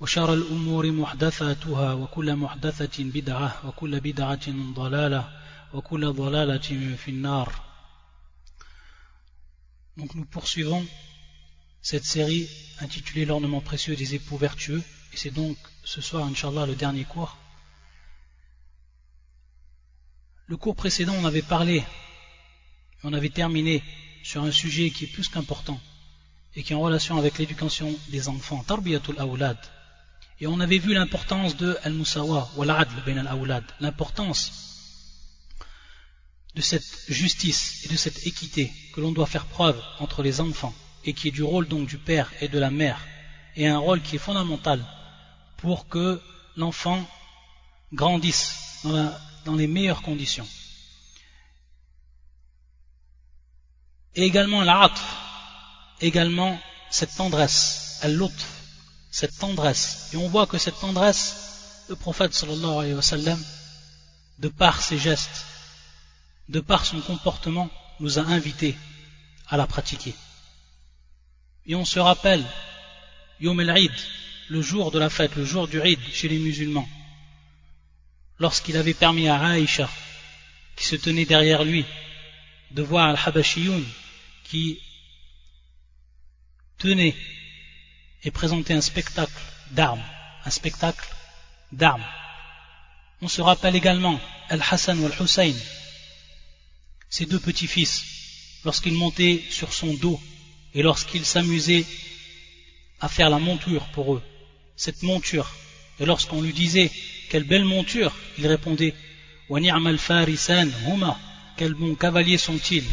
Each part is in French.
وشر الأمور محدثاتها وكل محدثة بدعة وكل بدعة ضلالة وكل ضلالة في النار Donc nous poursuivons cette série intitulée L'ornement précieux des époux vertueux et c'est donc ce soir Inch'Allah le dernier cours. Le cours précédent on avait parlé, on avait terminé sur un sujet qui est plus qu'important et qui est en relation avec l'éducation des enfants, Tarbiyatul Awlad. et on avait vu l'importance de Al-Musawa l'importance de cette justice et de cette équité que l'on doit faire preuve entre les enfants et qui est du rôle donc du père et de la mère et un rôle qui est fondamental pour que l'enfant grandisse dans, les meilleures conditions. Et également l'atf, également cette tendresse, al-lutf, cette tendresse. Et on voit que cette tendresse, le prophète sallallahu alayhi wa sallam, de par ses gestes, de par son comportement, nous a invités à la pratiquer. Et on se rappelle, Yom el-Eid, le jour de la fête, le jour du Eid chez les musulmans, lorsqu'il avait permis à Aïcha, qui se tenait derrière lui, de voir Al-Habashiyoun qui tenait et présentait un spectacle d'armes, un spectacle d'armes. On se rappelle également Al-Hassan ou Al-Hussein, ses deux petits-fils, lorsqu'ils montaient sur son dos et lorsqu'ils s'amusaient à faire la monture pour eux, cette monture. Et lorsqu'on lui disait quelle belle monture, il répondait al farisan huma, quels bons cavaliers sont-ils?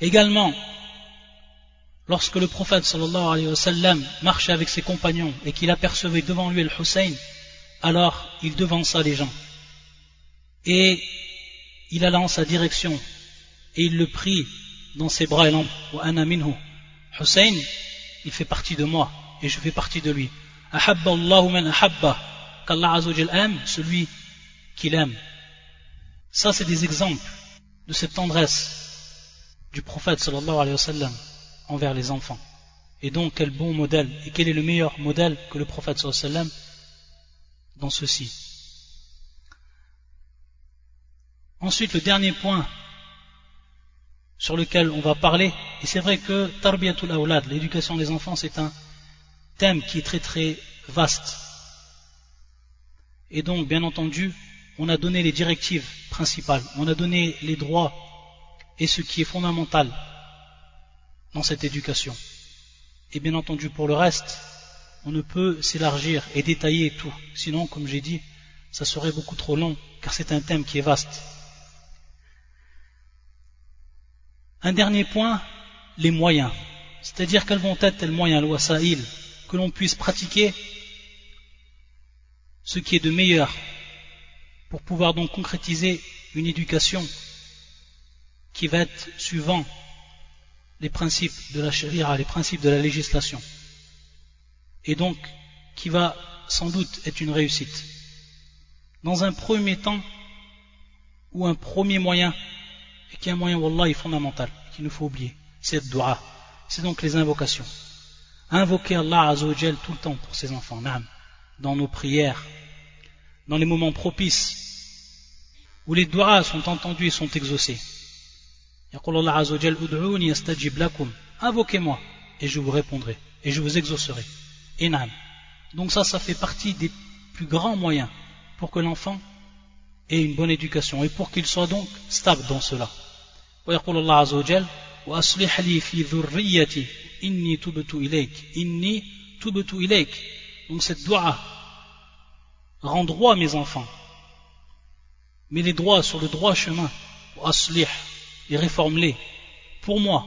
Également, lorsque le prophète marchait avec ses compagnons et qu'il apercevait devant lui le Hussein, alors il devança les gens. Et il alla en sa direction et il le prit dans ses bras et minhu. Hussein, il fait partie de moi et je fais partie de lui. Ahabba Allahu man qu'Allah aime celui qu'il aime. Ça, c'est des exemples de cette tendresse du prophète envers les enfants. Et donc, quel bon modèle, et quel est le meilleur modèle que le prophète sallam dans ceci. Ensuite, le dernier point sur lequel on va parler, et c'est vrai que Tarbiyatul Awlad, l'éducation des enfants, c'est un thème qui est très très vaste. Et donc, bien entendu, on a donné les directives principales, on a donné les droits et ce qui est fondamental dans cette éducation. Et bien entendu, pour le reste, on ne peut s'élargir et détailler tout. Sinon, comme j'ai dit, ça serait beaucoup trop long, car c'est un thème qui est vaste. Un dernier point, les moyens. C'est-à-dire quels vont être les moyens, l'wasaïl, que l'on puisse pratiquer ce qui est de meilleur pour pouvoir donc concrétiser une éducation qui va être suivant les principes de la charia, les principes de la législation. Et donc, qui va sans doute être une réussite. Dans un premier temps, ou un premier moyen, et qui est un moyen, wallah, fondamental, qu'il ne faut oublier. C'est le dua. C'est donc les invocations. Invoquer Allah Azzawajal tout le temps pour ses enfants, dans nos prières, dans les moments propices, où les doigts sont entendus et sont exaucés. Invoquez-moi et je vous répondrai et je vous exaucerai. Donc ça, ça fait partie des plus grands moyens pour que l'enfant ait une bonne éducation et pour qu'il soit donc stable dans cela. ويقول الله عز وجل وأصلح لي في ذريتي إني تبت إليك إني تبت إليك donc cette dua rend droit mes enfants mets les droits sur le droit chemin وأصلح et réforme-les pour moi.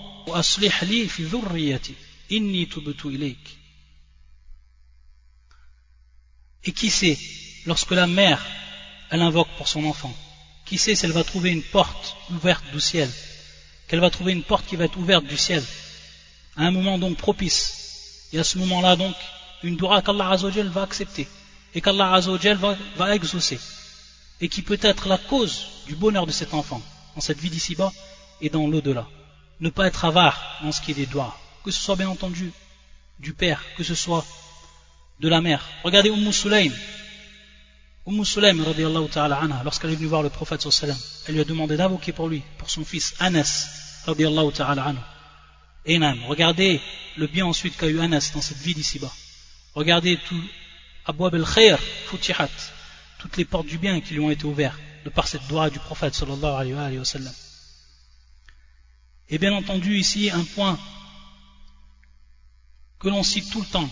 Et qui sait, lorsque la mère, elle invoque pour son enfant, qui sait si elle va trouver une porte ouverte du ciel, qu'elle va trouver une porte qui va être ouverte du ciel, à un moment donc propice, et à ce moment-là donc, une dura qu'Allah Azzawajal va accepter, et qu'Allah Azzawajal va, va exaucer, et qui peut être la cause du bonheur de cet enfant, en cette vie d'ici-bas, et dans l'au-delà. Ne pas être avare dans ce qui est des doigts, que ce soit bien entendu du père, que ce soit de la mère. Regardez Umm Sulaim. Umm Sulaim, ta'ala anha, lorsqu'elle est venue voir le prophète sallam, elle lui a demandé d'invoquer pour lui, pour son fils Anas, ta'ala anha. Et regardez le bien ensuite qu'a eu Anas dans cette vie d'ici-bas. Regardez tout Abwab al-Khair, Futihat, toutes les portes du bien qui lui ont été ouvertes de par cette doigt du prophète sallallahu alayhi wa sallam. Et bien entendu ici un point que l'on cite tout le temps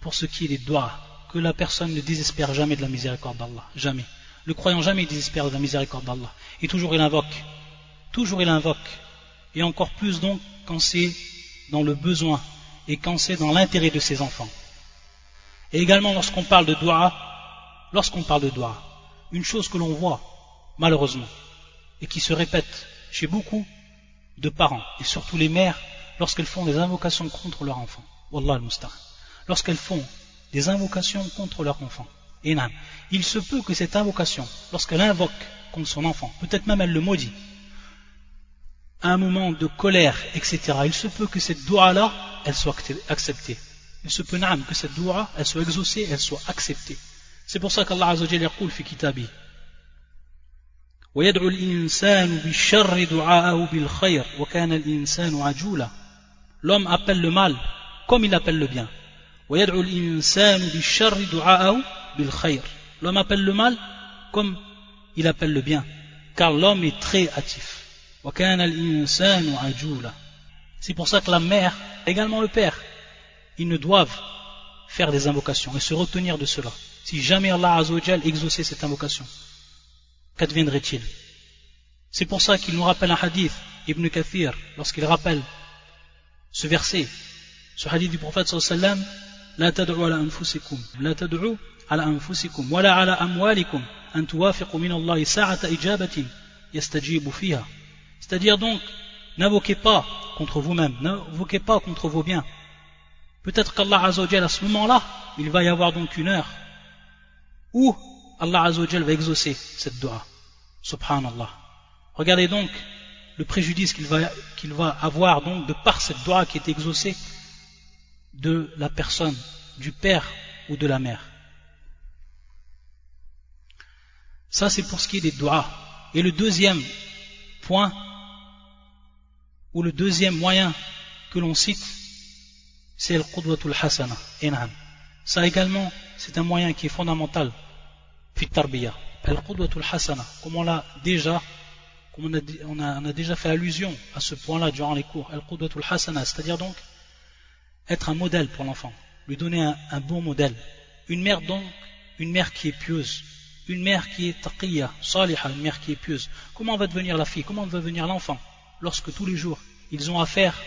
pour ce qui est des doigts, que la personne ne désespère jamais de la miséricorde d'Allah, jamais. Le croyant jamais désespère de la miséricorde d'Allah. Et toujours il invoque, toujours il invoque. Et encore plus donc quand c'est dans le besoin et quand c'est dans l'intérêt de ses enfants. Et également lorsqu'on parle de doigt, lorsqu'on parle de doigt, une chose que l'on voit, malheureusement, et qui se répète chez beaucoup de parents, et surtout les mères, lorsqu'elles font des invocations contre leur enfant. Wallah al Lorsqu'elles font des invocations contre leur enfant. Et il se peut que cette invocation, lorsqu'elle invoque contre son enfant, peut-être même elle le maudit, à un moment de colère, etc., il se peut que cette dua-là, elle soit acceptée. Il se peut, que cette dua, elle soit exaucée, elle soit acceptée. C'est pour ça qu'Allah Azzawajal dit ويدعو الإنسان بالشر دعاءه بالخير وكان الإنسان عجولا L'homme appelle le mal comme il appelle le bien. ويدعو الإنسان بالشر دعاءه بالخير L'homme appelle le mal comme il appelle le bien. Car l'homme est très hâtif. وكان الإنسان عجولا C'est pour ça que la mère, également le père, ils ne doivent faire des invocations et se retenir de cela. Si jamais Allah Azzawajal exauçait cette invocation, qu'adviendrait-il C'est pour ça qu'il nous rappelle un hadith, Ibn Kathir, lorsqu'il rappelle ce verset, ce hadith du prophète sallallahu alayhi لا تدعوا على أنفسكم لا تدعوا على أنفسكم ولا على أموالكم أن توافقوا من الله ساعة إجابة يستجيب فيها c'est-à-dire donc n'invoquez pas contre vous-même n'invoquez pas contre vos biens peut-être qu'Allah Azzawajal à ce moment-là il va y avoir donc une heure où Allah Azzawajal va exaucer cette dua. Subhanallah. Regardez donc le préjudice qu'il va, avoir donc de par cette dua qui est exaucée de la personne, du père ou de la mère. Ça c'est pour ce qui est des doigts. Et le deuxième point, ou le deuxième moyen que l'on cite, c'est le Qudwatul Hasana. Ça également, c'est un moyen qui est fondamental fit tarbiya. Comme on l'a déjà comme on a, déjà fait allusion à ce point-là durant les cours. Al-qudwatul hasana. C'est-à-dire donc être un modèle pour l'enfant. Lui donner un, bon modèle. Une mère donc une mère qui est pieuse. Une mère qui est taqiyya salihah une mère qui est pieuse. Comment va devenir la fille? Comment va devenir l'enfant? Lorsque tous les jours ils ont affaire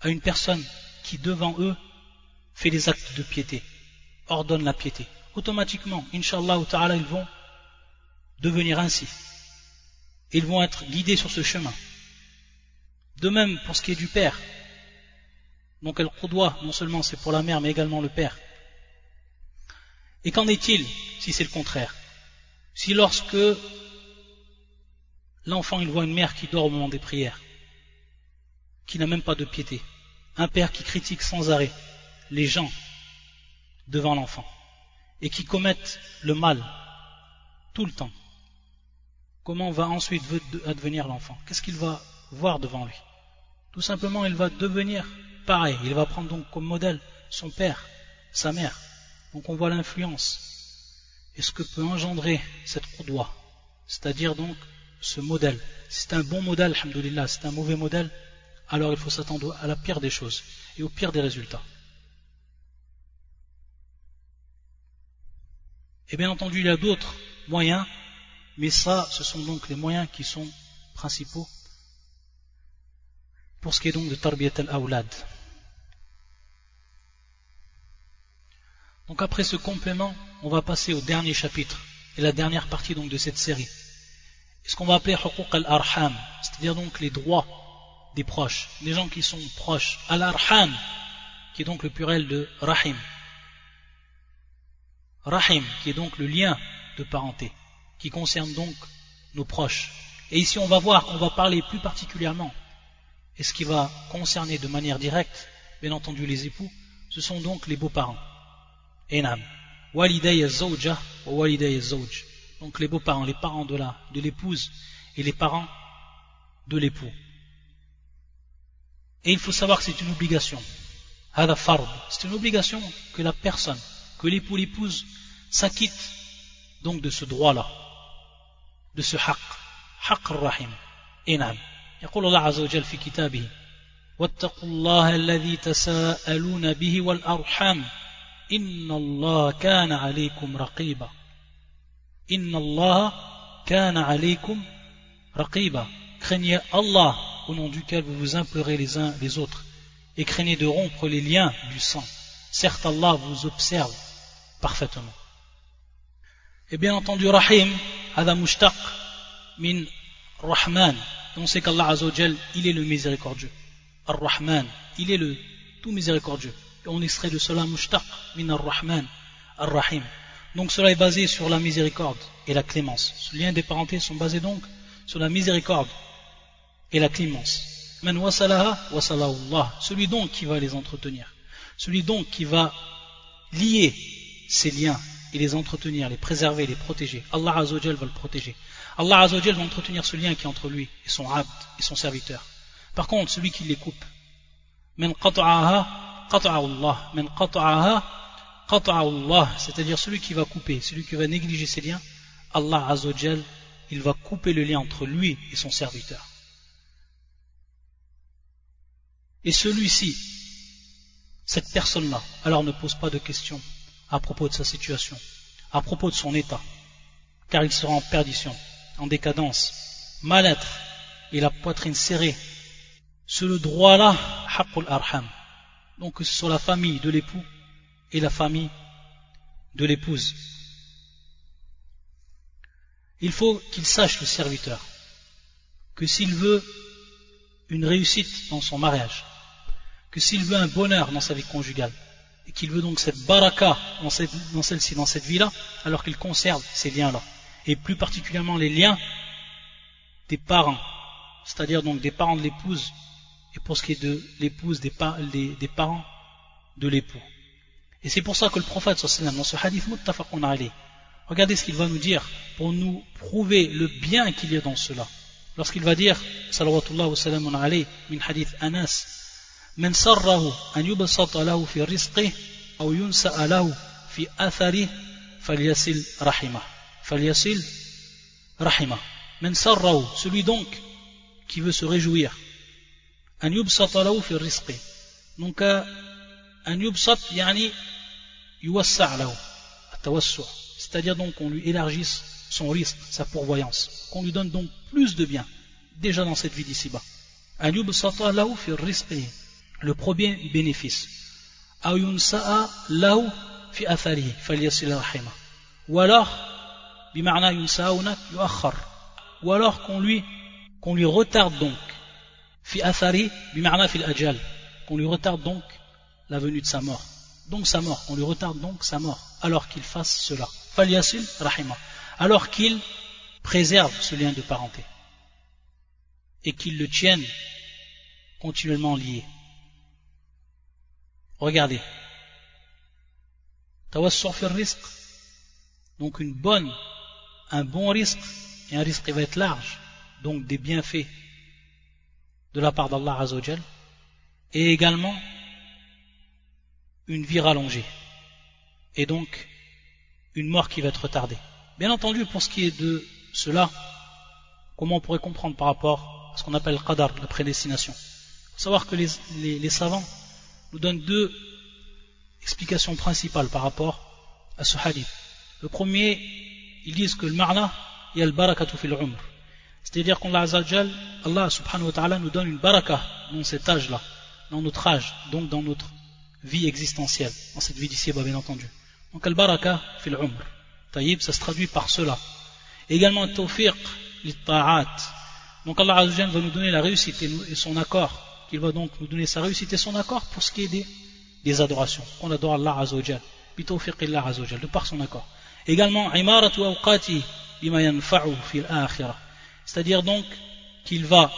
à une personne qui devant eux fait des actes de piété ordonne la piété. Automatiquement, Inch'Allah ta'ala, ils vont devenir ainsi. Ils vont être guidés sur ce chemin. De même pour ce qui est du père. Donc elle doit non seulement c'est pour la mère, mais également le père. Et qu'en est-il si c'est le contraire? Si lorsque l'enfant il voit une mère qui dort au moment des prières, qui n'a même pas de piété, un père qui critique sans arrêt les gens devant l'enfant et qui commettent le mal tout le temps, comment va ensuite advenir l'enfant? Qu'est-ce qu'il va voir devant lui? Tout simplement, il va devenir pareil. Il va prendre donc comme modèle son père, sa mère. Donc on voit l'influence et ce que peut engendrer cette courdoie, c'est-à-dire donc ce modèle. C'est un bon modèle, alhamdoulilah, c'est un mauvais modèle, alors il faut s'attendre à la pire des choses et au pire des résultats. Et bien entendu, il y a d'autres moyens, mais ça, ce sont donc les moyens qui sont principaux pour ce qui est donc de Tarbiyat al-Awlad. Donc après ce complément, on va passer au dernier chapitre et la dernière partie donc de cette série. Ce qu'on va appeler huquq al-arham, c'est-à-dire donc les droits des proches, des gens qui sont proches. Al-arham, qui est donc le pluriel de rahim. Rahim, qui est donc le lien de parenté, qui concerne donc nos proches. Et ici, on va voir qu'on va parler plus particulièrement, et ce qui va concerner de manière directe, bien entendu, les époux, ce sont donc les beaux-parents. Enam. Waliday zawja waliday zawj. Donc les beaux-parents, les parents de la, de l'épouse et les parents de l'époux. Et il faut savoir que c'est une obligation. C'est une obligation que la personne, que l'époux, l'épouse, s'acquitte donc de ce droit-là, de ce haqq, haqq rahim. Et نعم يقول الله عز وجل في كتابه واتقوا الله الذي تساءلون به والأرحام إن الله كان عليكم رقيبا إن الله كان عليكم رقيبا craignez Allah au nom duquel vous vous implorez les uns les autres et craignez de rompre les liens du sang certes Allah vous observe parfaitement. Et bien entendu, Rahim, Adam Mushtaq, min Rahman. Et on sait qu'Allah Azzawajal, il est le miséricordieux. Ar-Rahman, il est le tout miséricordieux. Et on extrait de cela Mushtaq, min Ar-Rahman, Ar-Rahim. Donc cela est basé sur la miséricorde et la clémence. Ce lien des parentés sont basés donc sur la miséricorde et la clémence. Man wasalaha wasalahullah. Celui donc qui va les entretenir. Celui donc qui va lier ces liens et les entretenir, les préserver, les protéger. Allah Azzawajal va le protéger. Allah Azzawajal va entretenir ce lien qui est entre lui et son abd et son serviteur. Par contre, celui qui les coupe, c'est-à-dire celui qui va couper, celui qui va négliger ses liens, Allah Azzawajal, il va couper le lien entre lui et son serviteur. Et celui-ci, cette personne-là, alors ne pose pas de questions à propos de sa situation, à propos de son état, car il sera en perdition, en décadence, mal-être et la poitrine serrée. C'est le droit-là, arham. Donc que ce soit la famille de l'époux et la famille de l'épouse. Il faut qu'il sache le serviteur que s'il veut une réussite dans son mariage, que s'il veut un bonheur dans sa vie conjugale, et qu'il veut donc cette baraka dans, celle-ci, dans cette vie-là, alors qu'il conserve ces liens-là, et plus particulièrement les liens des parents, c'est-à-dire donc des parents de l'épouse, et pour ce qui est de l'épouse, des, parents de l'époux. Et c'est pour ça que le prophète, dans ce hadith muttafaqun alayh, regardez ce qu'il va nous dire pour nous prouver le bien qu'il y a dans cela. Lorsqu'il va dire, salawatullah wa salamun alayh, min hadith Anas, من سره أن يبسط له في رزقه أو ينسأ له في أثره فليصل رحمه فليصل رحمه من سره celui donc qui veut se réjouir أن يبسط له في الرزق donc أن يبسط يعني يوسع له التوسع c'est-à-dire donc qu'on lui élargisse son risque, sa pourvoyance, qu'on lui donne donc plus de bien, déjà dans cette vie d'ici-bas. أن يبسط له في رزقه le premier bénéfice. Ou alors ou alors qu'on lui qu'on lui retarde donc qu'on lui retarde donc la venue de sa mort. Donc sa mort on lui retarde donc sa mort alors qu'il fasse cela. Alors qu'il préserve ce lien de parenté. Et qu'il le tienne continuellement lié Regardez. risque. Donc une bonne, un bon risque, et un risque qui va être large, donc des bienfaits de la part d'Allah Azzawajal, et également une vie rallongée, et donc une mort qui va être retardée. Bien entendu, pour ce qui est de cela, comment on pourrait comprendre par rapport à ce qu'on appelle qadar, la prédestination? Savoir que les savants nous donne deux explications principales par rapport à ce hadith. Le premier, ils disent que le marna, a le barakatu fil umr. C'est-à-dire qu'Allah Allah subhanahu wa ta'ala nous donne une baraka dans cet âge-là, dans notre âge, donc dans notre vie existentielle, dans cette vie d'ici, bien entendu. Donc al-baraka fil umr. Taïb, ça se traduit par cela. Également tawfiq ta'at. Donc Allah va nous donner la réussite et son accord. Il va donc nous donner sa réussite et son accord pour ce qui est des, adorations. On adore Allah Azza bitawfiq Allah Azza de par son accord. Également imaratu awqati bima yanfa'u fil akhirah. C'est-à-dire donc qu'il va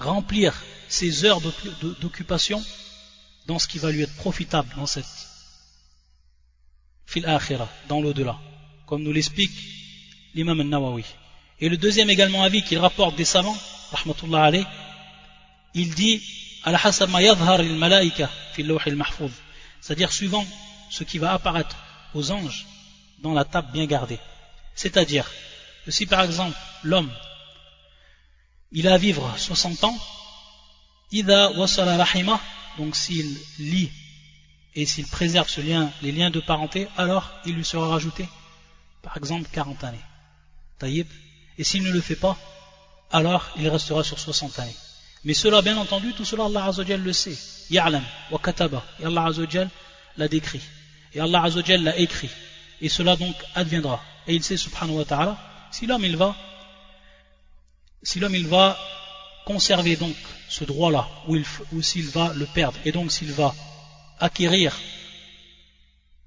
remplir ses heures d'occupation dans ce qui va lui être profitable dans cette fil akhira, dans l'au-delà, comme nous l'explique l'imam al-Nawawi. Et le deuxième également avis qu'il rapporte des savants, rahmatullah alayh, il dit c'est-à-dire suivant ce qui va apparaître aux anges dans la table bien gardée. C'est-à-dire que si par exemple l'homme il a à vivre 60 ans, donc s'il lit et s'il préserve les liens de parenté, alors il lui sera rajouté, par exemple, 40 années. Taïb. Et s'il ne le fait pas, alors il restera sur 60 années. Mais cela, bien entendu, tout cela, Allah Azzawajal le sait. Ya'lam wa kataba. Et Allah Azzawajal l'a décrit. Et Allah l'a écrit. Et cela donc adviendra. Et il sait, subhanahu wa ta'ala, si l'homme il va, si l'homme il va conserver donc ce droit-là, ou s'il va le perdre, et donc s'il va acquérir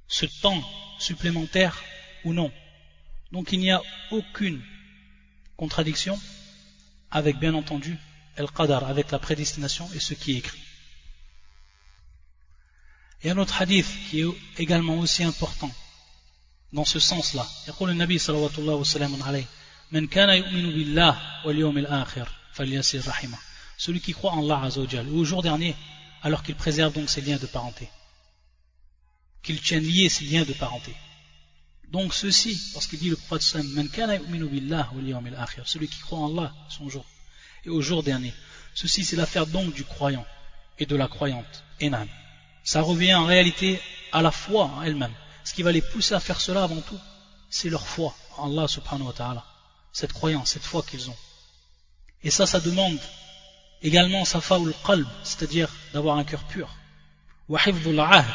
ce temps supplémentaire ou non. Donc il n'y a aucune contradiction avec bien entendu el-qadar, avec la prédestination et ce qui est écrit. Et un autre hadith qui est également aussi important dans ce sens-là. يقول النبي صلى الله وسلم عليه من كان يؤمن بالله واليوم الآخر فليسر رحمه celui qui croit en Allah Azzawajal, ou au jour dernier, alors qu'il préserve donc ses liens de parenté. Qu'il tienne liés ses liens de parenté. Donc ceci, parce qu'il dit le prophète celui qui croit en Allah, son jour, et au jour dernier, ceci c'est l'affaire donc du croyant et de la croyante, Enan. Ça revient en réalité à la foi en elle-même. Ce qui va les pousser à faire cela avant tout, c'est leur foi en Allah subhanahu wa ta'ala. Cette croyance, cette foi qu'ils ont. Et ça, ça demande Également, safaul qalb, c'est-à-dire d'avoir un cœur pur. Ahd,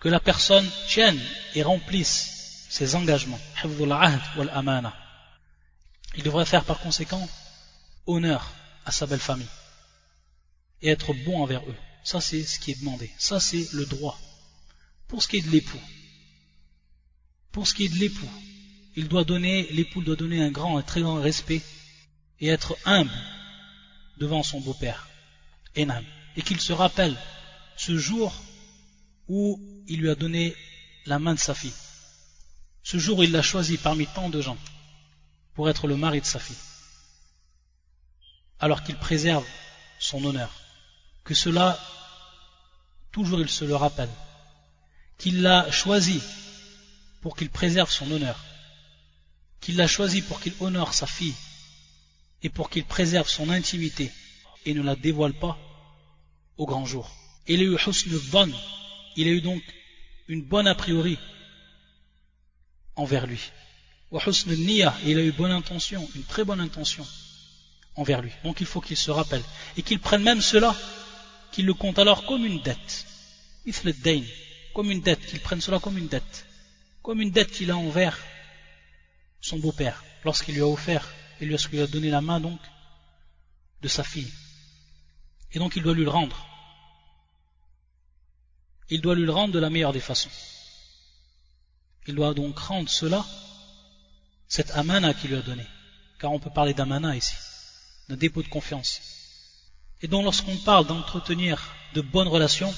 que la personne tienne et remplisse ses engagements. Ahd wal amana. Il devrait faire par conséquent honneur à sa belle famille et être bon envers eux. Ça, c'est ce qui est demandé. Ça, c'est le droit. Pour ce qui est de l'époux, pour ce qui est de l'époux, il doit donner, l'époux doit donner un grand, un très grand respect et être humble devant son beau-père, Enam, et qu'il se rappelle ce jour où il lui a donné la main de sa fille, ce jour où il l'a choisi parmi tant de gens pour être le mari de sa fille, alors qu'il préserve son honneur, que cela, toujours il se le rappelle, qu'il l'a choisi pour qu'il préserve son honneur, qu'il l'a choisi pour qu'il honore sa fille et pour qu'il préserve son intimité et ne la dévoile pas au grand jour. Il a eu husn il a eu donc une bonne a priori envers lui. Il a eu bonne intention, une très bonne intention envers lui. Donc il faut qu'il se rappelle et qu'il prenne même cela, qu'il le compte alors comme une dette. comme une dette, qu'il prenne cela comme une dette, comme une dette qu'il a envers son beau-père lorsqu'il lui a offert et lui a donné la main donc de sa fille. Et donc il doit lui le rendre. Il doit lui le rendre de la meilleure des façons. Il doit donc rendre cela, cette amana qu'il lui a donné. Car on peut parler d'amana ici, d'un dépôt de confiance. Et donc lorsqu'on parle d'entretenir de bonnes relations,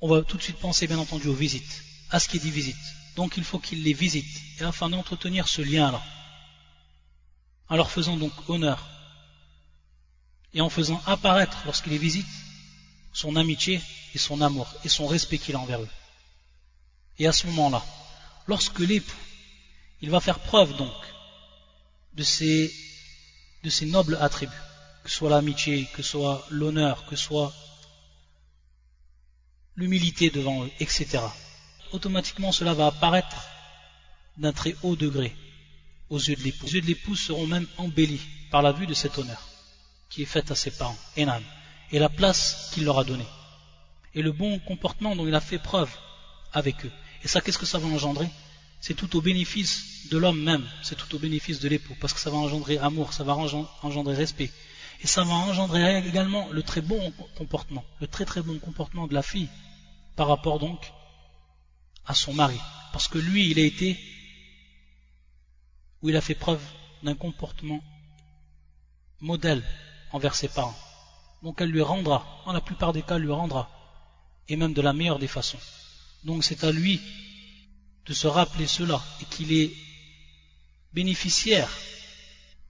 on va tout de suite penser bien entendu aux visites, à ce qui dit visite. Donc il faut qu'il les visite, et afin d'entretenir ce lien-là en leur faisant donc honneur et en faisant apparaître lorsqu'il les visite son amitié et son amour et son respect qu'il a envers eux. Et à ce moment-là, lorsque l'époux, il va faire preuve donc de ces, de ces nobles attributs, que ce soit l'amitié, que ce soit l'honneur, que ce soit l'humilité devant eux, etc. Automatiquement, cela va apparaître d'un très haut degré aux yeux de l'époux. Les yeux de l'épouse seront même embellis par la vue de cet honneur qui est fait à ses parents, Enan, et la place qu'il leur a donnée, et le bon comportement dont il a fait preuve avec eux. Et ça, qu'est-ce que ça va engendrer? C'est tout au bénéfice de l'homme même, c'est tout au bénéfice de l'époux, parce que ça va engendrer amour, ça va engendrer respect. Et ça va engendrer également le très bon comportement, le très très bon comportement de la fille par rapport donc à son mari. Parce que lui, il a été, ou il a fait preuve d'un comportement modèle envers ses parents. Donc elle lui rendra, en la plupart des cas, lui rendra, et même de la meilleure des façons. Donc c'est à lui de se rappeler cela, et qu'il est bénéficiaire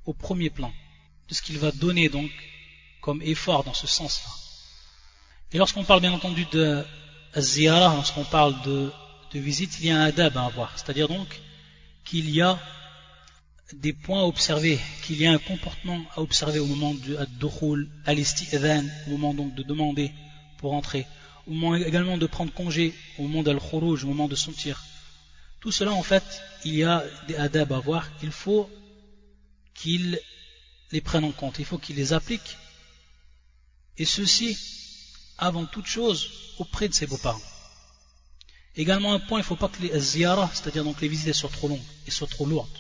au premier plan de ce qu'il va donner donc comme effort dans ce sens-là. Et lorsqu'on parle bien entendu de ziyara, lorsqu'on parle de, visite, il y a un adab à avoir, c'est-à-dire donc qu'il y a des points à observer, qu'il y a un comportement à observer au moment du ad-dukhul, al au moment donc de demander pour entrer, au moment également de prendre congé, au moment d'al-khuruj, au moment de sortir. Tout cela en fait, il y a des adab à voir, il faut qu'il les prenne en compte, il faut qu'il les applique, et ceci avant toute chose auprès de ses beaux-parents. Également un point, il ne faut pas que les ziyara, c'est-à-dire donc les visites soient trop longues et soient trop lourdes.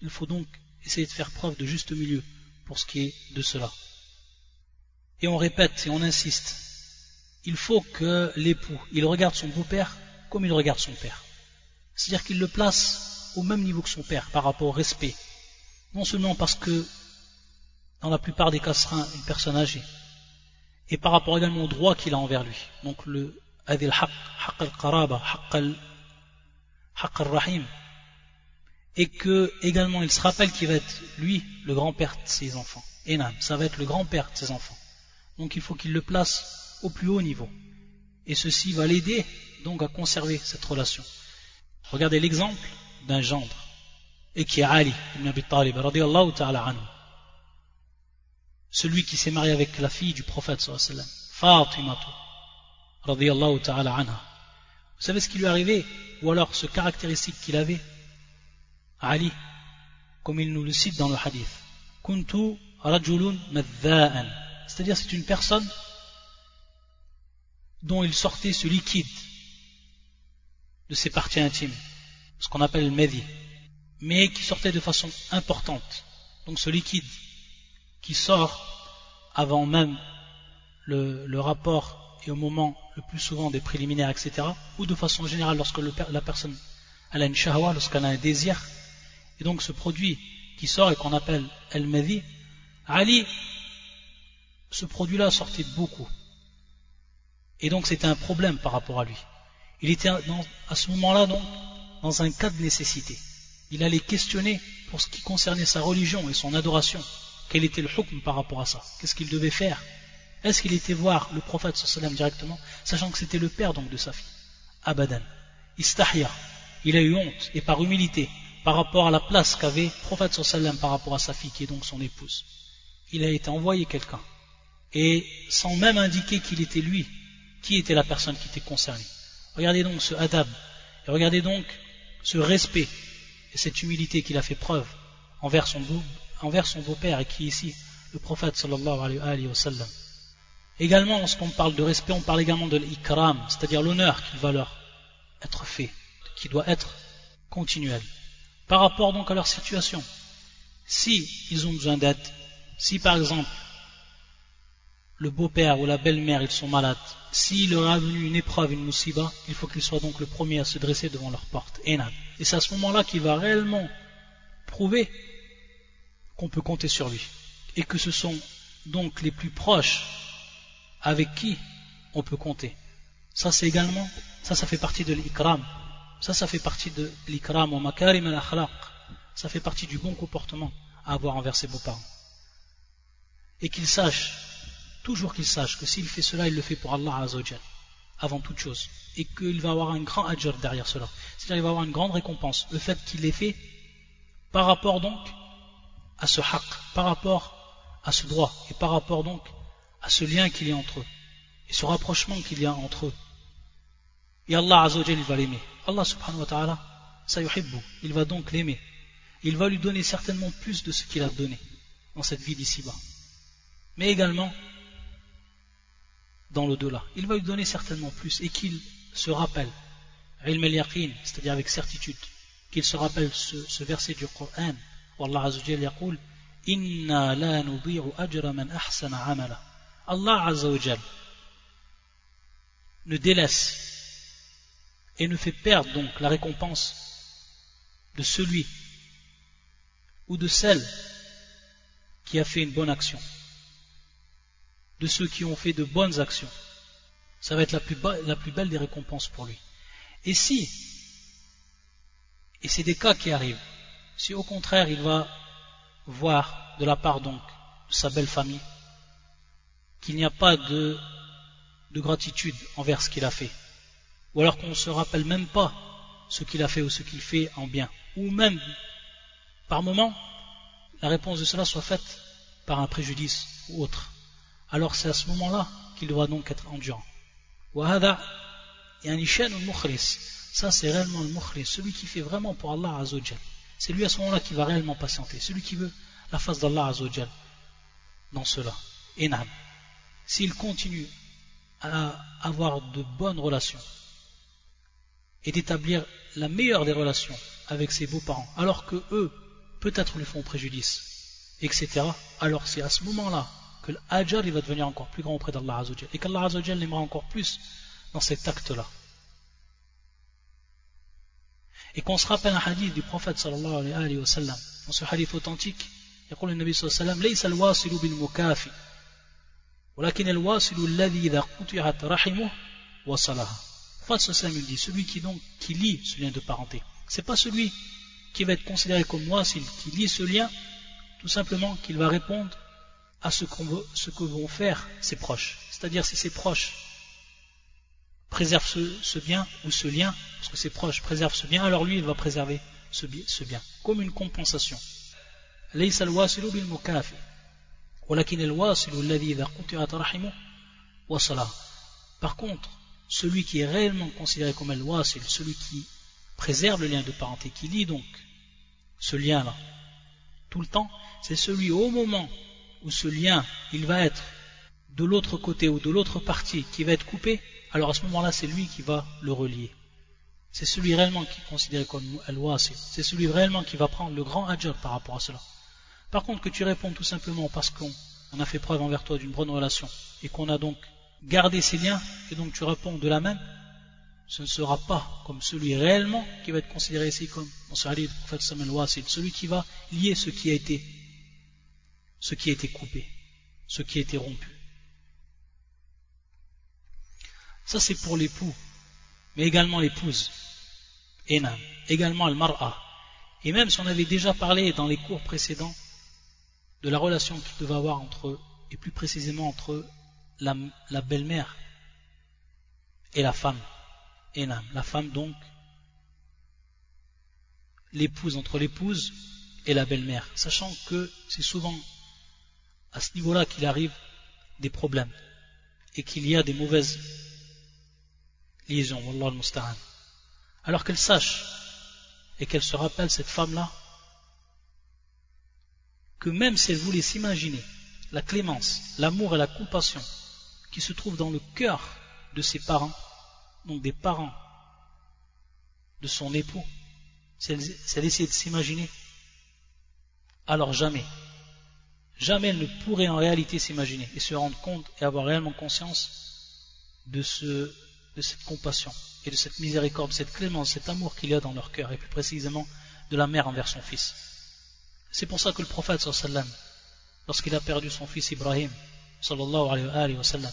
Il faut donc essayer de faire preuve de juste milieu pour ce qui est de cela. Et on répète et on insiste, il faut que l'époux, il regarde son beau-père comme il regarde son père. C'est-à-dire qu'il le place au même niveau que son père par rapport au respect. Non seulement parce que dans la plupart des cas, sera une personne âgée. Et par rapport également au droit qu'il a envers lui. Donc le adil haq, haq al-qaraba, haq al-rahim. Et que également il se rappelle qu'il va être lui le grand-père de ses enfants. Et non, ça va être le grand-père de ses enfants. Donc il faut qu'il le place au plus haut niveau. Et ceci va l'aider donc à conserver cette relation. Regardez l'exemple d'un gendre. Et qui est Ali ibn Abi Talib, ta'ala anhu celui qui s'est marié avec la fille du prophète sallallahu Fatimatu ta'ala anha. Vous savez ce qui lui est arrivé? Ou alors ce caractéristique qu'il avait? Ali, comme il nous le cite dans le hadith. Kuntu rajulun. C'est-à-dire c'est une personne dont il sortait ce liquide de ses parties intimes, ce qu'on appelle le medhi, mais qui sortait de façon importante. Donc ce liquide qui sort avant même le, rapport et au moment le plus souvent des préliminaires, etc. Ou de façon générale lorsque la personne a une shahwa, lorsqu'elle a un désir. Et donc ce produit qui sort et qu'on appelle el madi Ali, ce produit-là sortait beaucoup. Et donc c'était un problème par rapport à lui. Il était à ce moment-là donc dans un cas de nécessité. Il allait questionner pour ce qui concernait sa religion et son adoration quel était le hukm par rapport à ça? Qu'est-ce qu'il devait faire? Est-ce qu'il était voir le prophète sallam directement, sachant que c'était le père donc de sa fille? Abadan. Istahya. Il a eu honte, et par humilité, par rapport à la place qu'avait le prophète sallam par rapport à sa fille, qui est donc son épouse. Il a été envoyé quelqu'un. Et sans même indiquer qu'il était lui, qui était la personne qui était concernée. Regardez donc ce adab, et regardez donc ce respect et cette humilité qu'il a fait preuve envers son, envers son beau-père et qui est ici le prophète sallallahu alayhi wa sallam. Également, lorsqu'on parle de respect, on parle également de l'ikram, c'est-à-dire l'honneur qu'il va leur être fait, qui doit être continuel. Par rapport donc à leur situation, si ils ont besoin d'aide, si par exemple le beau-père ou la belle-mère ils sont malades, s'il leur a venu une épreuve, une moussiba, il faut qu'il soit donc le premier à se dresser devant leur porte. Et c'est à ce moment-là qu'il va réellement prouver qu'on peut compter sur lui. Et que ce sont donc les plus proches avec qui on peut compter. Ça, c'est également, ça, ça fait partie de l'ikram. Ça, ça fait partie de l'ikram au makarim al Ça fait partie du bon comportement à avoir envers ses beaux-parents. Et qu'il sache, toujours qu'il sache que s'il fait cela, il le fait pour Allah Azzawajal, avant toute chose. Et qu'il va avoir un grand ajr derrière cela. C'est-à-dire qu'il va avoir une grande récompense. Le fait qu'il l'ait fait par rapport donc à ce haq, par rapport à ce droit, et par rapport donc à ce lien qu'il y a entre eux, et ce rapprochement qu'il y a entre eux. Et Allah Azzawajal, il va l'aimer. Allah subhanahu wa ta'ala, sayuhibbu, il va donc l'aimer. Il va lui donner certainement plus de ce qu'il a donné dans cette vie d'ici-bas. Mais également dans l'au-delà. Il va lui donner certainement plus et qu'il se rappelle c'est-à-dire avec certitude, qu'il se rappelle ce, verset du Coran, où Allah Azzawajal yaqul, Inna la nudi'u ajra man ahsana amala. Allah Azzawajal ne délaisse et ne fait perdre donc la récompense de celui ou de celle qui a fait une bonne action, de ceux qui ont fait de bonnes actions. Ça va être la plus, belle des récompenses pour lui. Et si, et c'est des cas qui arrivent, si au contraire il va voir de la part donc de sa belle famille qu'il n'y a pas de, de gratitude envers ce qu'il a fait, ou alors qu'on ne se rappelle même pas ce qu'il a fait ou ce qu'il fait en bien, ou même par moment la réponse de cela soit faite par un préjudice ou autre, alors c'est à ce moment-là qu'il doit donc être endurant. Ça c'est réellement le mukhlis, celui qui fait vraiment pour Allah Azzawajal. C'est lui à ce moment-là qui va réellement patienter, celui qui veut la face d'Allah Azzawajal dans cela. Et s'il continue à avoir de bonnes relations et d'établir la meilleure des relations avec ses beaux-parents, alors que eux peut-être lui font préjudice, etc., alors c'est à ce moment-là que l'ajr il va devenir encore plus grand auprès d'Allah Azzawajal et qu'Allah Azzawajal l'aimera encore plus dans cet acte-là. Et qu'on se rappelle un hadith du prophète sallallahu alayhi wa sallam, dans ce hadith authentique, يقول النبي صلى الله عليه وسلم ليس الواصل بالمكافئ ولكن الواصل الذي إذا قطعت رحمه وصلها. Le prophète sallallahu dit celui qui donc qui lie ce lien de parenté, c'est pas celui qui va être considéré comme moi, qui lit ce lien, tout simplement qu'il va répondre à ce, ce, que vont faire ses proches. C'est-à-dire si ses proches préservent ce, bien ou ce lien, parce que ses proches préservent ce bien, alors lui il va préserver ce, bien, comme une compensation. Par contre, celui qui est réellement considéré comme el c'est celui qui préserve le lien de parenté, qui lit donc ce lien-là, tout le temps, c'est celui au moment où ce lien, il va être de l'autre côté ou de l'autre partie qui va être coupé, alors à ce moment-là, c'est lui qui va le relier. C'est celui réellement qui est considéré comme al-wasil. C'est celui réellement qui va prendre le grand ajr par rapport à cela. Par contre, que tu réponds tout simplement parce qu'on a fait preuve envers toi d'une bonne relation et qu'on a donc gardé ces liens, et donc tu réponds de la même, ce ne sera pas comme celui réellement qui va être considéré ici comme ce hadith du prophète Samuel Wasil, celui qui va lier ce qui a été ce qui a été coupé, ce qui a été rompu. Ça c'est pour l'époux, mais également l'épouse, Enam, également le mar'a. Et même si on avait déjà parlé dans les cours précédents de la relation qu'il devait avoir entre eux, et plus précisément entre la, belle-mère et la femme, la femme donc, l'épouse entre l'épouse et la belle-mère, sachant que c'est souvent à ce niveau-là qu'il arrive des problèmes et qu'il y a des mauvaises liaisons, Alors qu'elle sache et qu'elle se rappelle cette femme-là que même si elle voulait s'imaginer la clémence, l'amour et la compassion qui se trouvent dans le cœur de ses parents, donc des parents de son époux, si elle, essayait de s'imaginer, alors jamais, jamais elle ne pourrait en réalité s'imaginer et se rendre compte et avoir réellement conscience de, ce, de cette compassion et de cette miséricorde, de cette clémence, cet amour qu'il y a dans leur cœur, et plus précisément de la mère envers son fils. C'est pour ça que le prophète sallam, lorsqu'il a perdu son fils Ibrahim, sallallahu alayhi wa sallam,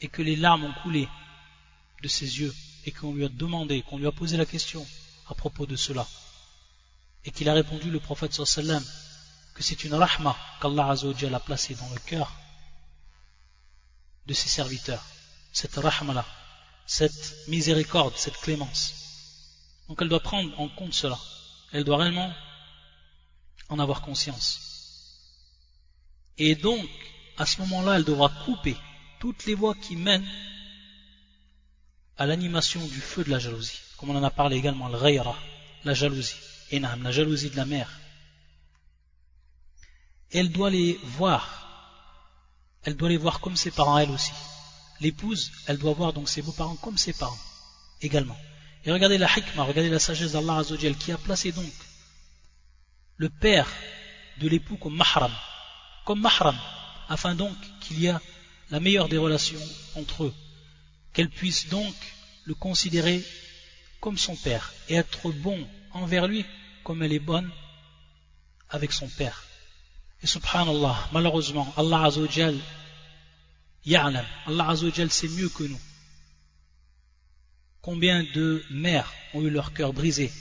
et que les larmes ont coulé de ses yeux et qu'on lui a demandé, qu'on lui a posé la question à propos de cela, et qu'il a répondu, le prophète sallam, que c'est une rahma qu'Allah a placée dans le cœur de ses serviteurs, cette rahma-là, cette miséricorde, cette clémence. Donc elle doit prendre en compte cela, elle doit réellement en avoir conscience. Et donc, à ce moment-là, elle devra couper toutes les voies qui mènent à l'animation du feu de la jalousie, comme on en a parlé également, le ghayra, la jalousie, enam, la jalousie de la mère. Elle doit les voir, elle doit les voir comme ses parents, elle aussi. L'épouse, elle doit voir donc ses beaux-parents comme ses parents, également. Et regardez la hikmah, regardez la sagesse d'Allah Azzawajal qui a placé donc le père de l'époux comme mahram, comme mahram, afin donc qu'il y ait la meilleure des relations entre eux, qu'elle puisse donc le considérer comme son père et être bon envers lui comme elle est bonne avec son père. Et subhanallah, malheureusement, Allah Azzawajal ya'lam, Allah Azzawajal sait mieux que nous. Combien de mères ont eu leur cœur brisé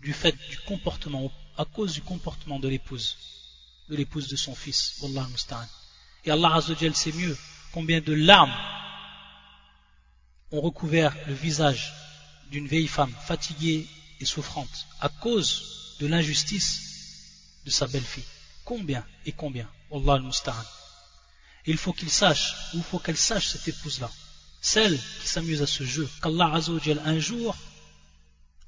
du fait du comportement, à cause du comportement de l'épouse, de l'épouse de son fils, Wallah Et Allah Azzawajal sait mieux combien de larmes ont recouvert le visage d'une vieille femme fatiguée et souffrante à cause de l'injustice de sa belle-fille. Combien et combien Allah al-Musta'an. Il faut qu'il sache, ou il faut qu'elle sache cette épouse-là, celle qui s'amuse à ce jeu, qu'Allah Azzawajal un jour,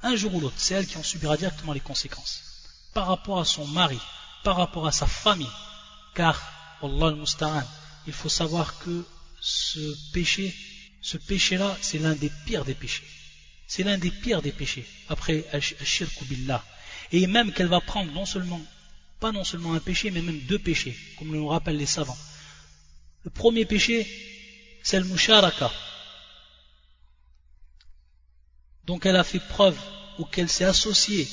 un jour ou l'autre, c'est elle qui en subira directement les conséquences. Par rapport à son mari, par rapport à sa famille, car Allah al-Musta'an, il faut savoir que ce péché, ce péché-là, c'est l'un des pires des péchés. C'est l'un des pires des péchés, après Ashirku Billah. Et même qu'elle va prendre non seulement, pas non seulement un péché, mais même deux péchés, comme le rappellent les savants. Le premier péché, c'est le musharaka. Donc elle a fait preuve, ou qu'elle s'est associée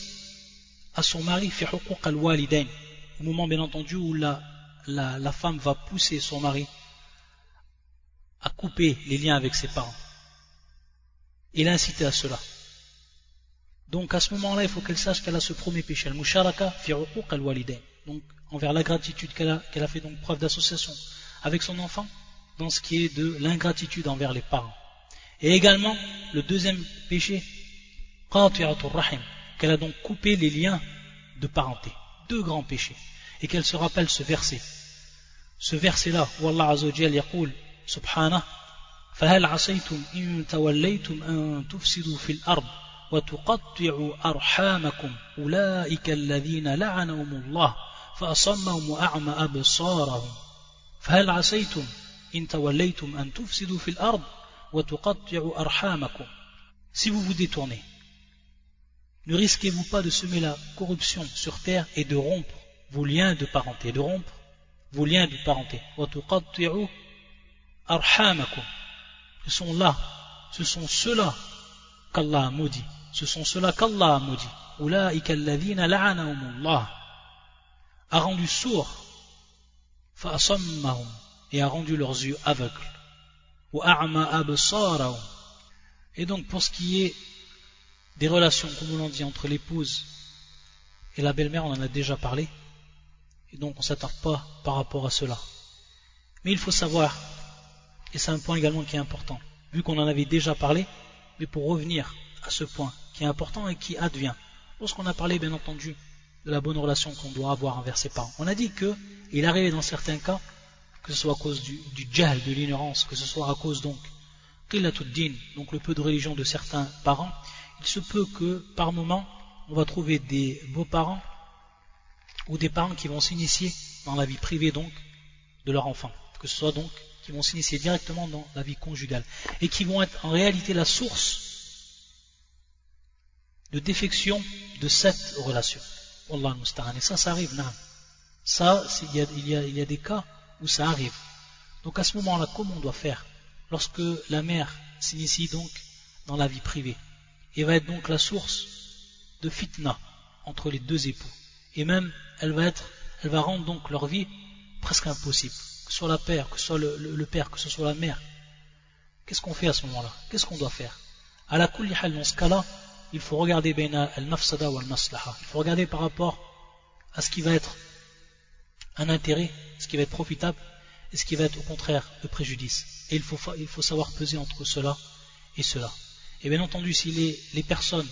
à son mari, fi al-walidain, au moment bien entendu où la, la, la femme va pousser son mari à couper les liens avec ses parents. Il a incité à cela. Donc à ce moment-là, il faut qu'elle sache qu'elle a ce premier péché, al-musharaka fi al-walidain. Donc envers la gratitude qu'elle a, qu'elle a fait donc preuve d'association avec son enfant dans ce qui est de l'ingratitude envers les parents. Et également le deuxième péché, rahim, qu'elle a donc coupé les liens de parenté. Deux grands péchés. Et qu'elle se rappelle ce verset. Ce verset-là, où Allah Azzawajal yaqul, subhanah, فهل عصيتم إن توليتم أن تفسدوا في الأرض وتقطعوا أرحامكم أولئك الذين لعنهم الله فأصمهم وأعمى أبصارهم فهل عصيتم إن توليتم أن تفسدوا في الأرض وتقطعوا أرحامكم Si vous vous détournez, ne risquez-vous pas de semer la corruption sur terre et de rompre vos liens de parenté, de rompre vos liens de parenté. وتقطعوا أرحامكم Ce sont là, ce sont ceux-là qu'Allah maudit. ce sont ceux-là qu'Allah a maudit. Oulaïka alladhina a rendu sourds et a rendu leurs yeux aveugles. Wa'a'ma absarahum et donc pour ce qui est des relations, comme on l'a dit, entre l'épouse et la belle-mère, on en a déjà parlé. Et donc on ne s'attarde pas par rapport à cela. Mais il faut savoir, et c'est un point également qui est important, vu qu'on en avait déjà parlé, mais pour revenir à ce point, qui est important et qui advient, lorsqu'on a parlé bien entendu de la bonne relation qu'on doit avoir envers ses parents. On a dit que il arrivait dans certains cas, que ce soit à cause du, du de l'ignorance, que ce soit à cause donc din, donc le peu de religion de certains parents, il se peut que par moment on va trouver des beaux-parents ou des parents qui vont s'initier dans la vie privée donc de leur enfant, que ce soit donc qui vont s'initier directement dans la vie conjugale et qui vont être en réalité la source de défection de cette relation. Et ça, ça arrive, non. Ça, il y, a, des cas où ça arrive. Donc à ce moment-là, comment on doit faire Lorsque la mère s'initie donc dans la vie privée, et va être donc la source de fitna entre les deux époux? Et même, elle va être, elle va rendre donc leur vie presque impossible. Que ce soit la père, que ce soit le, père, que ce soit la mère. Qu'est-ce qu'on fait à ce moment-là? Qu'est-ce qu'on doit faire? À la dans ce cas-là, il faut regarder al-nafsada ou al-maslaha. Il faut regarder par rapport à ce qui va être un intérêt, ce qui va être profitable, et ce qui va être au contraire le préjudice. Et il faut, savoir peser entre cela et cela. Et bien entendu, si les, les personnes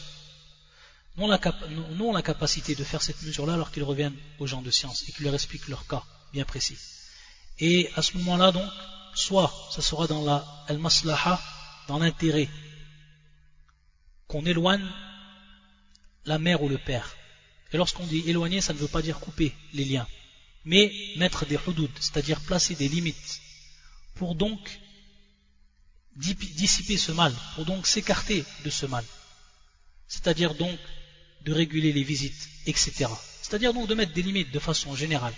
n'ont la, la, capacité de faire cette mesure-là, alors qu'ils reviennent aux gens de science et qu'ils leur expliquent leur cas bien précis. Et à ce moment-là, donc, soit ça sera dans la al-maslaha, dans l'intérêt qu'on éloigne la mère ou le père. Et lorsqu'on dit éloigner, ça ne veut pas dire couper les liens, mais mettre des hudud, c'est-à-dire placer des limites, pour donc dissiper ce mal, pour donc s'écarter de ce mal. c'est-à-dire donc de réguler les visites, etc. C'est-à-dire donc de mettre des limites de façon générale.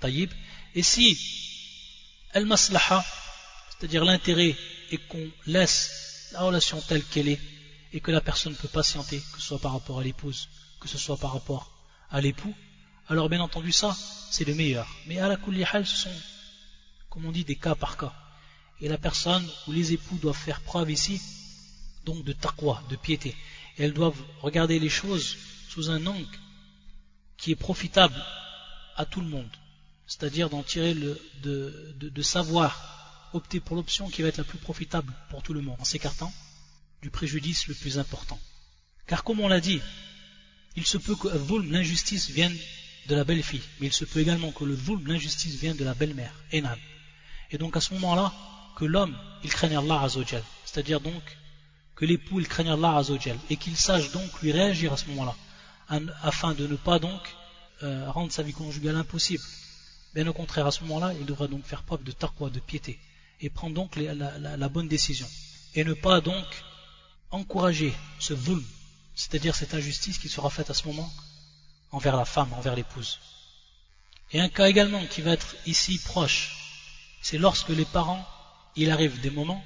Taïb. Et si al-maslaha, c'est-à-dire l'intérêt, est qu'on laisse la relation telle qu'elle est, et que la personne peut patienter, que ce soit par rapport à l'épouse, que ce soit par rapport à l'époux, alors bien entendu ça, c'est le meilleur. Mais à la hal, ce sont, comme on dit, des cas par cas. Et la personne ou les époux doivent faire preuve ici, donc de taqwa, de piété. Et elles doivent regarder les choses sous un angle qui est profitable à tout le monde. C'est-à-dire d'en tirer le, de, savoir opter pour l'option qui va être la plus profitable pour tout le monde, en s'écartant du préjudice le plus important. Car comme on l'a dit, il se peut que l'injustice vienne de la belle-fille, mais il se peut également que le zulm, l'injustice vienne de la belle-mère, Enam. Et donc à ce moment-là, que l'homme, il craigne Allah. C'est-à-dire donc que l'époux, il craigne Allah. Et qu'il sache donc lui réagir à ce moment-là, afin de ne pas donc euh, rendre sa vie conjugale impossible. Bien au contraire, à ce moment-là, il devra donc faire preuve de taqwa, de piété, et prendre donc la, bonne décision. Et ne pas donc encourager ce zulm, c'est-à-dire cette injustice qui sera faite à ce moment envers la femme, envers l'épouse. Et un cas également qui va être ici proche, c'est lorsque les parents, il arrive des moments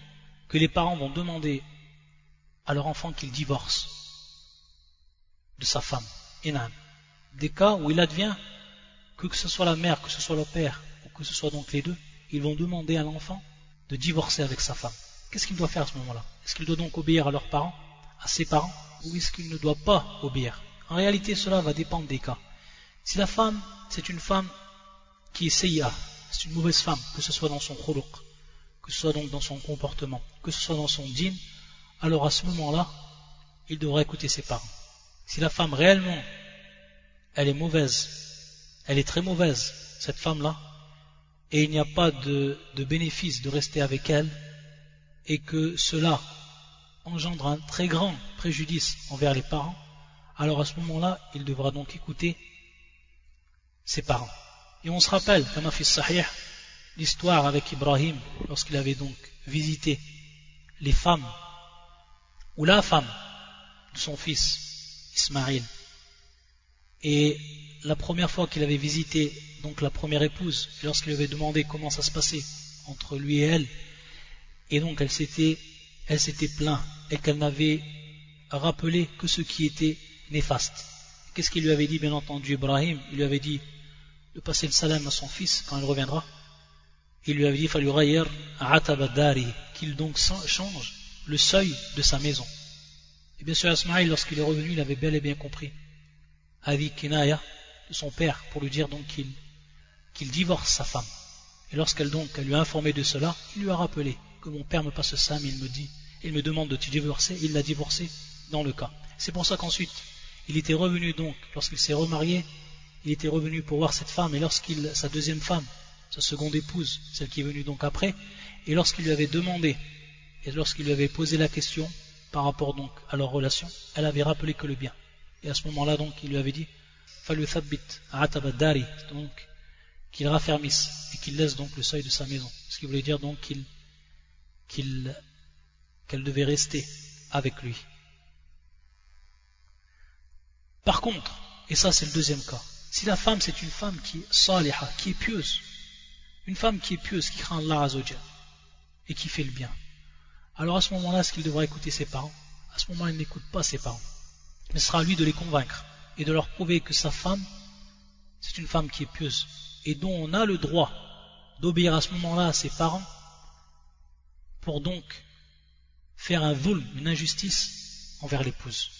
que les parents vont demander à leur enfant qu'il divorce de sa femme. Des cas où il advient que ce soit la mère, que ce soit le père, ou que ce soit donc les deux, ils vont demander à l'enfant de divorcer avec sa femme. Qu'est-ce qu'il doit faire à ce moment-là? Est-ce qu'il doit donc obéir à leurs parents, à ses parents, ou est-ce qu'il ne doit pas obéir? En réalité, cela va dépendre des cas. Si la femme, c'est une femme qui est seya, c'est une mauvaise femme, que ce soit dans son khuluq, que ce soit donc dans son comportement, que ce soit dans son dîme, alors à ce moment-là, il devra écouter ses parents. Si la femme réellement, elle est mauvaise, elle est très mauvaise, cette femme-là, et il n'y a pas de bénéfice de rester avec elle, et que cela engendre un très grand préjudice envers les parents, alors à ce moment-là, il devra donc écouter ses parents. Et on se rappelle, comme fait Sahih, l'histoire avec Ibrahim, lorsqu'il avait donc visité les femmes, ou la femme de son fils, Ismaïl. Et la première fois qu'il avait visité donc la première épouse, lorsqu'il avait demandé comment ça se passait entre lui et elle, et donc elle s'était, elle s'était plaint et qu'elle n'avait rappelé que ce qui était néfaste. Qu'est-ce qu'il lui avait dit, bien entendu, Ibrahim? Il lui avait dit de passer le salam à son fils quand il reviendra. Il lui avait dit qu'il donc change le seuil de sa maison. Et bien sûr, Ismaïl, lorsqu'il est revenu, il avait bel et bien compris. Adi Kinaya, de son père, pour lui dire donc qu'il divorce sa femme. Et lorsqu'elle donc lui a informé de cela, il lui a rappelé que mon père me passe ça, mais il me dit, il me demande de te divorcer, il l'a divorcé dans le cas. C'est pour ça qu'ensuite, il était revenu donc, lorsqu'il s'est remarié, il était revenu pour voir cette femme, et lorsqu'il, sa deuxième femme, sa seconde épouse, celle qui est venue donc après, et lorsqu'il lui avait demandé, et lorsqu'il lui avait posé la question par rapport donc à leur relation, elle avait rappelé que le bien. Et à ce moment-là donc, il lui avait dit, donc qu'il raffermisse et qu'il laisse donc le seuil de sa maison. Ce qui voulait dire donc qu'il qu'elle devait rester avec lui. Par contre, et ça c'est le deuxième cas, si la femme c'est une femme qui est saliha, qui est pieuse, une femme qui est pieuse, qui craint Allah et qui fait le bien, alors à ce moment-là, est-ce qu'il devra écouter ses parents? À ce moment-là, il n'écoute pas ses parents. Mais ce sera à lui de les convaincre et de leur prouver que sa femme, c'est une femme qui est pieuse et dont on a le droit d'obéir à ce moment-là à ses parents pour donc faire un vol, une injustice envers l'épouse.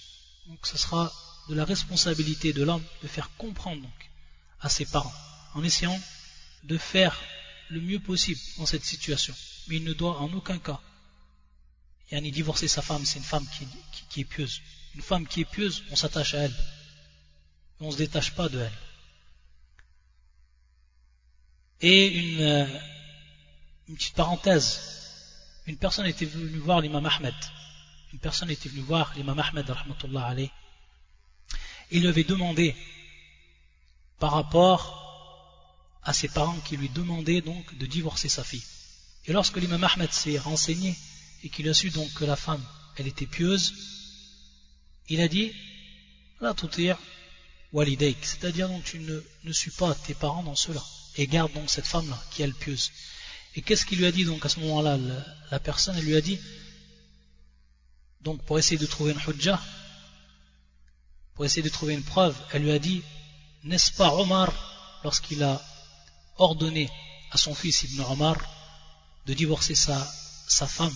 Donc ce sera de la responsabilité de l'homme de faire comprendre donc à ses parents en essayant de faire le mieux possible dans cette situation. Mais il ne doit en aucun cas ni divorcer sa femme, c'est une femme qui, est pieuse. Une femme qui est pieuse, on s'attache à elle. On ne se détache pas de elle. Et une, euh, une petite parenthèse. Une personne était venue voir l'imam Ahmed. Une personne était venue voir l'imam Ahmed, rahmatullah alayh. Il lui avait demandé, par rapport à ses parents qui lui demandaient donc de divorcer sa fille. Et lorsque l'imam Ahmed s'est renseigné et qu'il a su donc que la femme, elle était pieuse, il a dit La tutir walidaik, c'est-à-dire donc tu ne, suis pas tes parents dans cela, et garde donc cette femme-là qui est pieuse. Et qu'est-ce qu'il lui a dit donc à ce moment-là la, personne, elle lui a dit, donc pour essayer de trouver une hujja, pour essayer de trouver une preuve, elle lui a dit, n'est-ce pas Omar, lorsqu'il a ordonné à son fils Ibn Omar de divorcer sa, femme,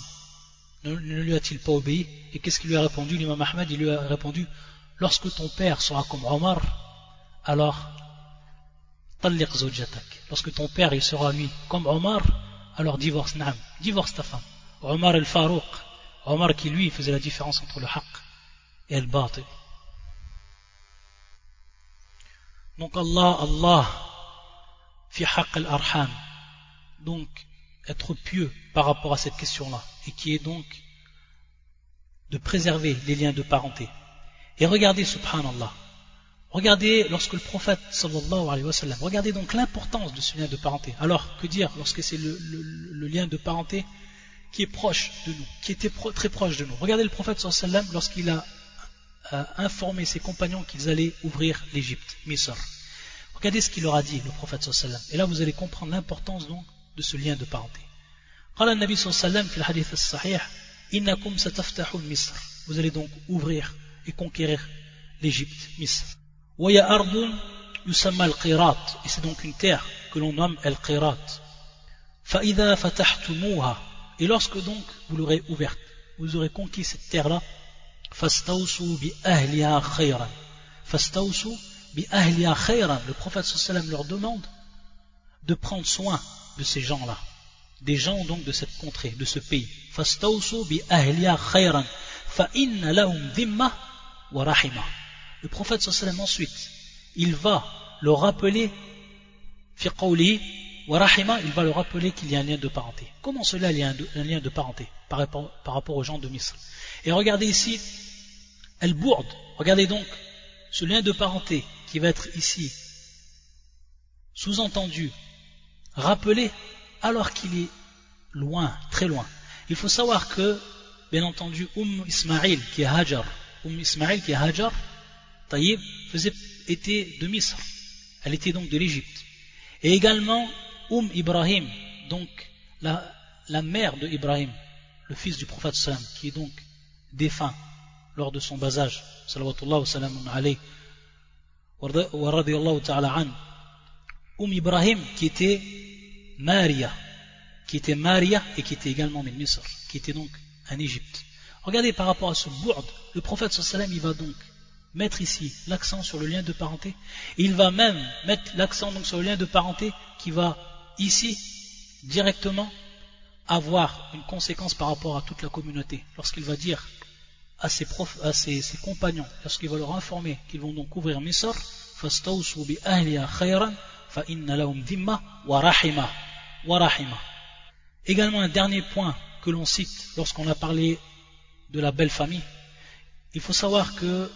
ne, lui a-t-il pas obéi? Et qu'est-ce qu'il lui a répondu? L'imam Ahmed, il lui a répondu, lorsque ton père sera comme Omar, alors lorsque ton père il sera lui comme Omar, alors divorce, naam, divorce ta femme. Omar el-Farouq, Omar qui lui faisait la différence entre le haqq et le batil. Donc Allah, Allah, fi haqq al-arham, donc être pieux par rapport à cette question-là, et qui est donc de préserver les liens de parenté. Et regardez, subhanallah, regardez lorsque le prophète sallallahu alayhi wa sallam, regardez donc l'importance de ce lien de parenté. Alors, que dire lorsque c'est le, lien de parenté qui est proche de nous, qui était très proche de nous? Regardez le prophète sallallahu alayhi wa sallam lorsqu'il a euh, informé ses compagnons qu'ils allaient ouvrir l'Égypte, Misr. Regardez ce qu'il leur a dit, le prophète sallallahu alayhi wa sallam. Et là, vous allez comprendre l'importance donc de ce lien de parenté. Vous allez donc ouvrir et conquérir l'Égypte, Misr. Et c'est donc une terre que l'on nomme El-Qirat. Et lorsque donc vous l'aurez ouverte, vous aurez conquis cette terre-là, le prophète sallam leur demande de prendre soin de ces gens-là, des gens donc de cette contrée, de ce pays. Le prophète sallam ensuite, il va le rappeler, il va le rappeler qu'il y a un lien de parenté. Comment cela il y a un, lien de parenté par rapport, par rapport aux gens de Misr? Et regardez ici, elle bourde. Regardez donc ce lien de parenté qui va être ici sous-entendu, rappelé alors qu'il est loin, très loin. Il faut savoir que, bien entendu, Umm Ismail qui est Hajar, Umm Ismail qui est Hajar, Taïb, faisait, était de Misr. Elle était donc de l'Égypte. Et également, Umm Ibrahim, donc la, mère de Ibrahim, le fils du prophète qui est donc défunt lors de son bas âge, salawatullah wa salam alayhi, wa Umm Ibrahim, qui était Maria, qui était Maria et qui était également Misr, qui était donc en Égypte. Regardez par rapport à ce bourde, le prophète sallam il va donc mettre ici l'accent sur le lien de parenté. il va même mettre l'accent donc sur le lien de parenté qui va ici directement avoir une conséquence par rapport à toute la communauté. Lorsqu'il va dire à ses, à ses, compagnons, lorsqu'il va leur informer qu'ils vont donc ouvrir Misr, Également un dernier point que l'on cite lorsqu'on a parlé de la belle famille, il faut savoir que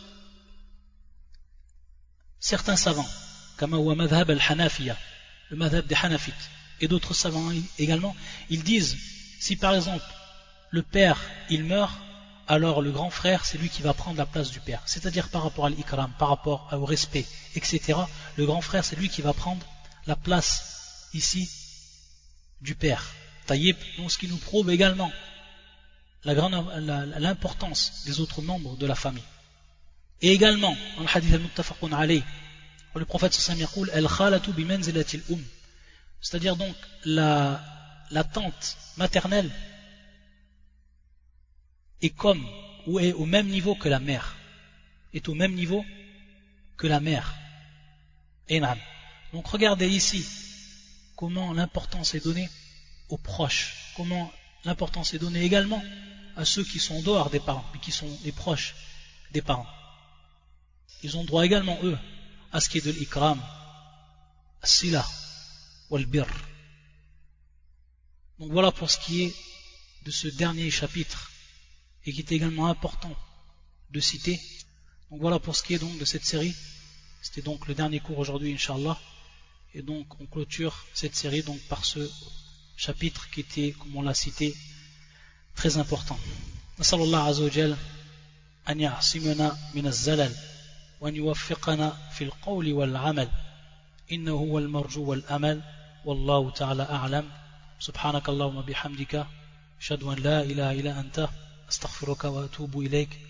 certains savants, comme al hanafiya le madhab des Hanafites, et d'autres savants également, ils disent, si par exemple le père il meurt, alors le grand frère c'est lui qui va prendre la place du père. C'est-à-dire par rapport à l'ikram, par rapport au respect, etc. Le grand frère c'est lui qui va prendre la place ici du père. Taïb, donc ce qui nous prouve également l'importance des autres membres de la famille. Et également, dans le hadith al-muttafaqun alayh, le prophète sallallahu alayhi wa c'est-à-dire donc la tante maternelle est comme ou est au même niveau que la mère. Est au même niveau que la mère. Donc regardez ici comment l'importance est donnée aux proches, comment l'importance est donnée également à ceux qui sont dehors des parents, mais qui sont les proches des parents Ils ont droit également, eux, à ce qui est de l'ikram, sila, wal bir. Donc voilà pour ce qui est de ce dernier chapitre, et qui est également important de citer. Donc voilà pour ce qui est donc de cette série. C'était donc le dernier cours aujourd'hui, Inch'Allah. Et donc on clôture cette série donc par ce chapitre qui était, comme on l'a cité, très important. أن يعصمنا من الزلل وأن يوفقنا في القول والعمل. إنه هو المرجو والأمل. والله تعالى أعلم. سبحانك اللهم بحمدك أشهد أن لا إله إلا أنت. أستغفرك وأتوب إليك.